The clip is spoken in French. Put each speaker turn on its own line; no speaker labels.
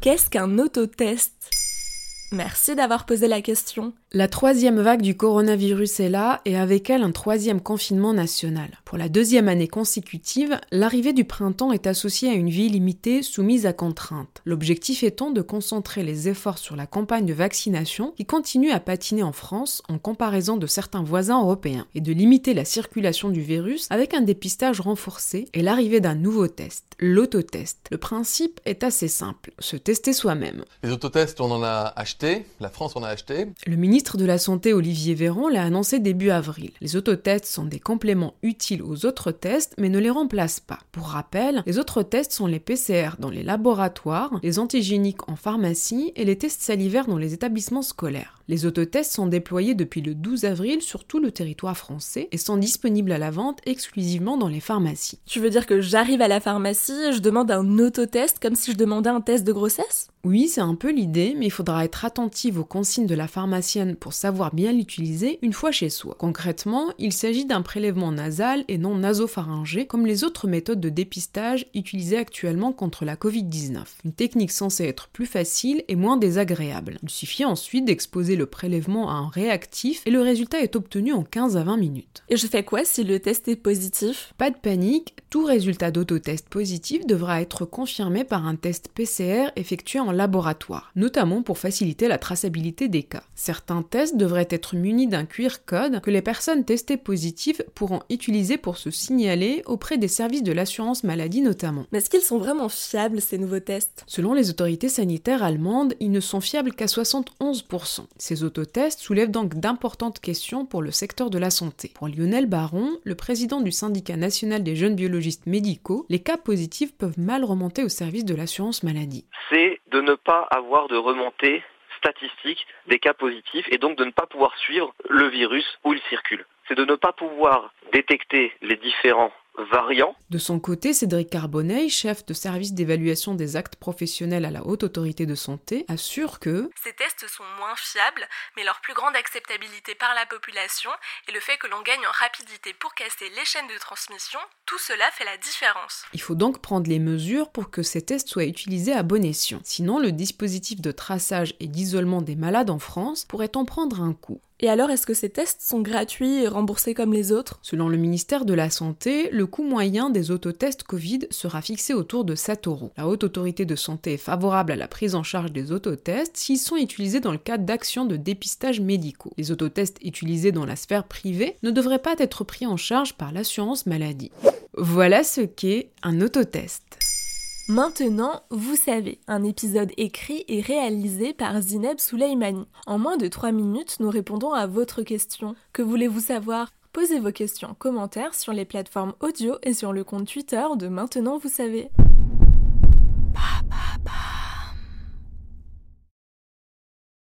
Qu'est-ce qu'un autotest? Merci d'avoir posé la question.
La troisième vague du coronavirus est là et avec elle un troisième confinement national. Pour la deuxième année consécutive, l'arrivée du printemps est associée à une vie limitée soumise à contraintes. L'objectif étant de concentrer les efforts sur la campagne de vaccination qui continue à patiner en France en comparaison de certains voisins européens et de limiter la circulation du virus avec un dépistage renforcé et l'arrivée d'un nouveau test, l'autotest. Le principe est assez simple, se tester soi-même.
Les autotests, on en a acheté, la France en a acheté.
Le ministre de la Santé Olivier Véran l'a annoncé début avril. Les autotests sont des compléments utiles aux autres tests mais ne les remplacent pas. Pour rappel, les autres tests sont les PCR dans les laboratoires, les antigéniques en pharmacie et les tests salivaires dans les établissements scolaires. Les autotests sont déployés depuis le 12 avril sur tout le territoire français et sont disponibles à la vente exclusivement dans les pharmacies.
Tu veux dire que j'arrive à la pharmacie, je demande un autotest comme si je demandais un test de grossesse?
Oui, c'est un peu l'idée, mais il faudra être attentive aux consignes de la pharmacienne pour savoir bien l'utiliser une fois chez soi. Concrètement, il s'agit d'un prélèvement nasal et non nasopharyngé comme les autres méthodes de dépistage utilisées actuellement contre la Covid-19. Une technique censée être plus facile et moins désagréable. Il suffit ensuite d'exposer le prélèvement à un réactif et le résultat est obtenu en 15 à 20 minutes.
Et je fais quoi si le test est positif?
Pas de panique, tout résultat d'autotest positif devra être confirmé par un test PCR effectué en laboratoire, notamment pour faciliter la traçabilité des cas. Certains tests devraient être munis d'un QR code que les personnes testées positives pourront utiliser pour se signaler auprès des services de l'assurance maladie notamment.
Mais est-ce qu'ils sont vraiment fiables ces nouveaux tests?
Selon les autorités sanitaires allemandes, ils ne sont fiables qu'à 71%. Ces autotests soulèvent donc d'importantes questions pour le secteur de la santé. Pour Lionel Baron, le président du syndicat national des jeunes biologistes médicaux, les cas positifs peuvent mal remonter au service de l'assurance maladie.
C'est de ne pas avoir de remontée statistique des cas positifs et donc de ne pas pouvoir suivre le virus où il circule. C'est de ne pas pouvoir détecter les différents variants.
De son côté, Cédric Carbonnet, chef de service d'évaluation des actes professionnels à la Haute Autorité de Santé, assure que
tests sont moins fiables, mais leur plus grande acceptabilité par la population et le fait que l'on gagne en rapidité pour casser les chaînes de transmission, tout cela fait la différence.
Il faut donc prendre les mesures pour que ces tests soient utilisés à bon escient. Sinon, le dispositif de traçage et d'isolement des malades en France pourrait en prendre un coup.
Et alors, est-ce que ces tests sont gratuits et remboursés comme les autres?
Selon le ministère de la Santé, le coût moyen des autotests Covid sera fixé autour de 7 euros. La Haute Autorité de Santé est favorable à la prise en charge des autotests s'ils sont dans le cadre d'actions de dépistage médicaux. Les autotests utilisés dans la sphère privée ne devraient pas être pris en charge par l'assurance maladie. Voilà ce qu'est un autotest.
Maintenant, vous savez, un épisode écrit et réalisé par Zineb Souleimani. En moins de 3 minutes, nous répondons à votre question. Que voulez-vous savoir? Posez vos questions en commentaire sur les plateformes audio et sur le compte Twitter de Maintenant, vous savez.